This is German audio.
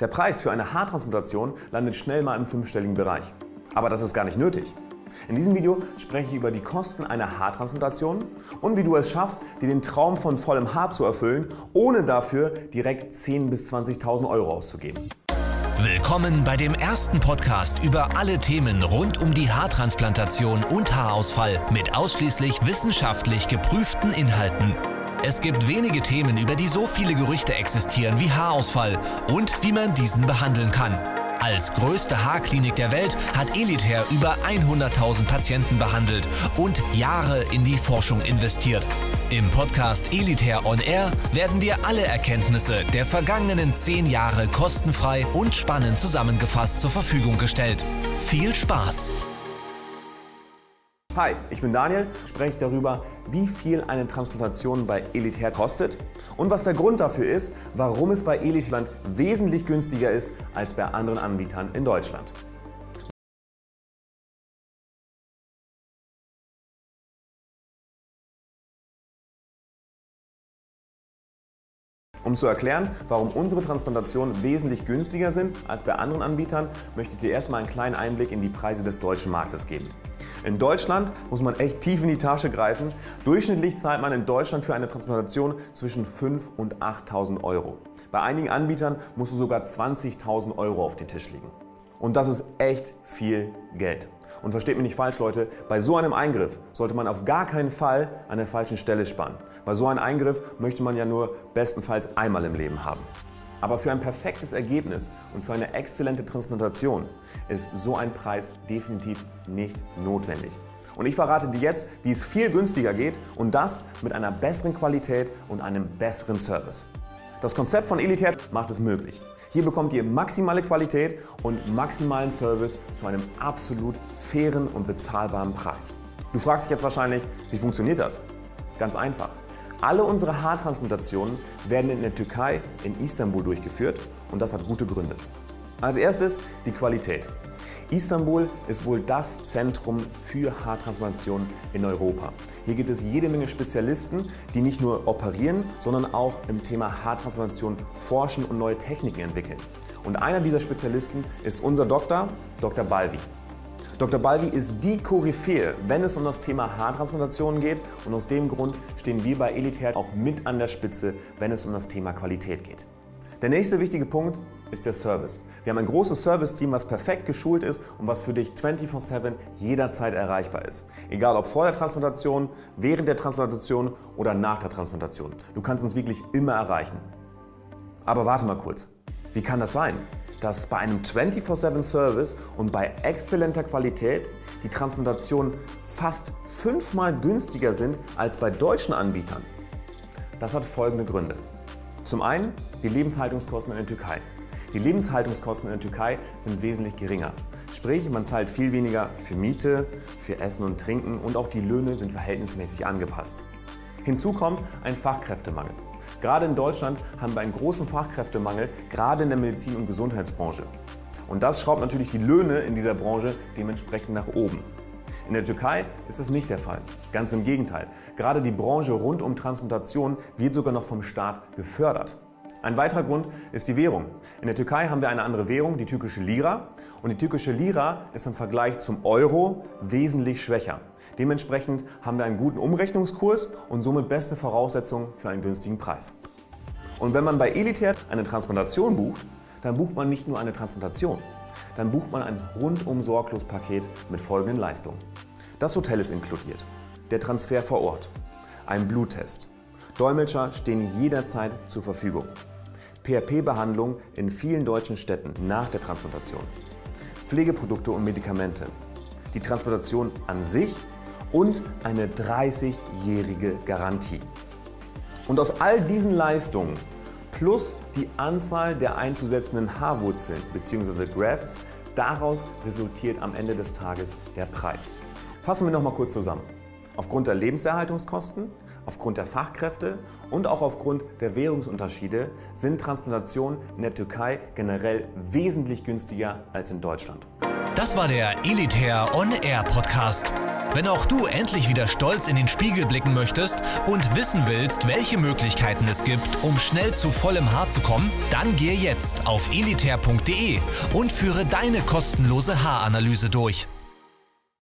Der Preis für eine Haartransplantation landet schnell mal im fünfstelligen Bereich. Aber das ist gar nicht nötig. In diesem Video spreche ich über die Kosten einer Haartransplantation und wie du es schaffst, dir den Traum von vollem Haar zu erfüllen, ohne dafür direkt 10.000 bis 20.000 Euro auszugeben. Willkommen bei dem ersten Podcast über alle Themen rund um die Haartransplantation und Haarausfall mit ausschließlich wissenschaftlich geprüften Inhalten. Es gibt wenige Themen, über die so viele Gerüchte existieren wie Haarausfall und wie man diesen behandeln kann. Als größte Haarklinik der Welt hat Elitair über 100.000 Patienten behandelt und Jahre in die Forschung investiert. Im Podcast Elitair On Air werden dir alle Erkenntnisse der vergangenen 10 Jahre kostenfrei und spannend zusammengefasst zur Verfügung gestellt. Viel Spaß! Hi, ich bin Daniel, spreche darüber, wie viel eine Transplantation bei Elitair kostet und was der Grund dafür ist, warum es bei Elitland wesentlich günstiger ist als bei anderen Anbietern in Deutschland. Um zu erklären, warum unsere Transplantationen wesentlich günstiger sind als bei anderen Anbietern, möchte ich dir erstmal einen kleinen Einblick in die Preise des deutschen Marktes geben. In Deutschland muss man echt tief in die Tasche greifen. Durchschnittlich zahlt man in Deutschland für eine Transplantation zwischen 5.000 und 8.000 Euro. Bei einigen Anbietern musst du sogar 20.000 Euro auf den Tisch legen. Und das ist echt viel Geld. Und versteht mich nicht falsch, Leute, bei so einem Eingriff sollte man auf gar keinen Fall an der falschen Stelle sparen. Bei so einem Eingriff möchte man ja nur bestenfalls einmal im Leben haben. Aber für ein perfektes Ergebnis und für eine exzellente Transplantation ist so ein Preis definitiv nicht notwendig. Und ich verrate dir jetzt, wie es viel günstiger geht und das mit einer besseren Qualität und einem besseren Service. Das Konzept von Elitair macht es möglich. Hier bekommt ihr maximale Qualität und maximalen Service zu einem absolut fairen und bezahlbaren Preis. Du fragst dich jetzt wahrscheinlich, wie funktioniert das? Ganz einfach. Alle unsere Haartransplantationen werden in der Türkei, in Istanbul durchgeführt und das hat gute Gründe. Als erstes die Qualität. Istanbul ist wohl das Zentrum für Haartransplantation in Europa. Hier gibt es jede Menge Spezialisten, die nicht nur operieren, sondern auch im Thema Haartransplantation forschen und neue Techniken entwickeln. Und einer dieser Spezialisten ist unser Doktor, Dr. Balvi. Dr. Balvi ist die Koryphäe, wenn es um das Thema Haartransplantationen geht und aus dem Grund stehen wir bei Elitair auch mit an der Spitze, wenn es um das Thema Qualität geht. Der nächste wichtige Punkt ist der Service. Wir haben ein großes Service-Team, was perfekt geschult ist und was für dich 24/7 jederzeit erreichbar ist. Egal ob vor der Transplantation, während der Transplantation oder nach der Transplantation. Du kannst uns wirklich immer erreichen. Aber warte mal kurz. Wie kann das sein? dass bei einem 24-7-Service und bei exzellenter Qualität die Transplantationen fast fünfmal günstiger sind als bei deutschen Anbietern. Das hat folgende Gründe. Zum einen die Lebenshaltungskosten in der Türkei. Die Lebenshaltungskosten in der Türkei sind wesentlich geringer. Sprich, man zahlt viel weniger für Miete, für Essen und Trinken und auch die Löhne sind verhältnismäßig angepasst. Hinzu kommt ein Fachkräftemangel. Gerade in Deutschland haben wir einen großen Fachkräftemangel, gerade in der Medizin- und Gesundheitsbranche. Und das schraubt natürlich die Löhne in dieser Branche dementsprechend nach oben. In der Türkei ist das nicht der Fall. Ganz im Gegenteil. Gerade die Branche rund um Transplantation wird sogar noch vom Staat gefördert. Ein weiterer Grund ist die Währung. In der Türkei haben wir eine andere Währung, die türkische Lira. Und die türkische Lira ist im Vergleich zum Euro wesentlich schwächer. Dementsprechend haben wir einen guten Umrechnungskurs und somit beste Voraussetzungen für einen günstigen Preis. Und wenn man bei Elitair eine Transplantation bucht, dann bucht man nicht nur eine Transplantation, dann bucht man ein rundum sorglos Paket mit folgenden Leistungen. Das Hotel ist inkludiert, der Transfer vor Ort, ein Bluttest, Dolmetscher stehen jederzeit zur Verfügung, PRP-Behandlung in vielen deutschen Städten nach der Transplantation, Pflegeprodukte und Medikamente, die Transplantation an sich und eine 30-jährige Garantie. Und aus all diesen Leistungen plus die Anzahl der einzusetzenden Haarwurzeln bzw. Grafts, daraus resultiert am Ende des Tages der Preis. Fassen wir nochmal kurz zusammen. Aufgrund der Lebenserhaltungskosten, aufgrund der Fachkräfte und auch aufgrund der Währungsunterschiede sind Transplantationen in der Türkei generell wesentlich günstiger als in Deutschland. Das war der Elitair On Air Podcast. Wenn auch du endlich wieder stolz in den Spiegel blicken möchtest und wissen willst, welche Möglichkeiten es gibt, um schnell zu vollem Haar zu kommen, dann gehe jetzt auf elitair.de und führe deine kostenlose Haaranalyse durch.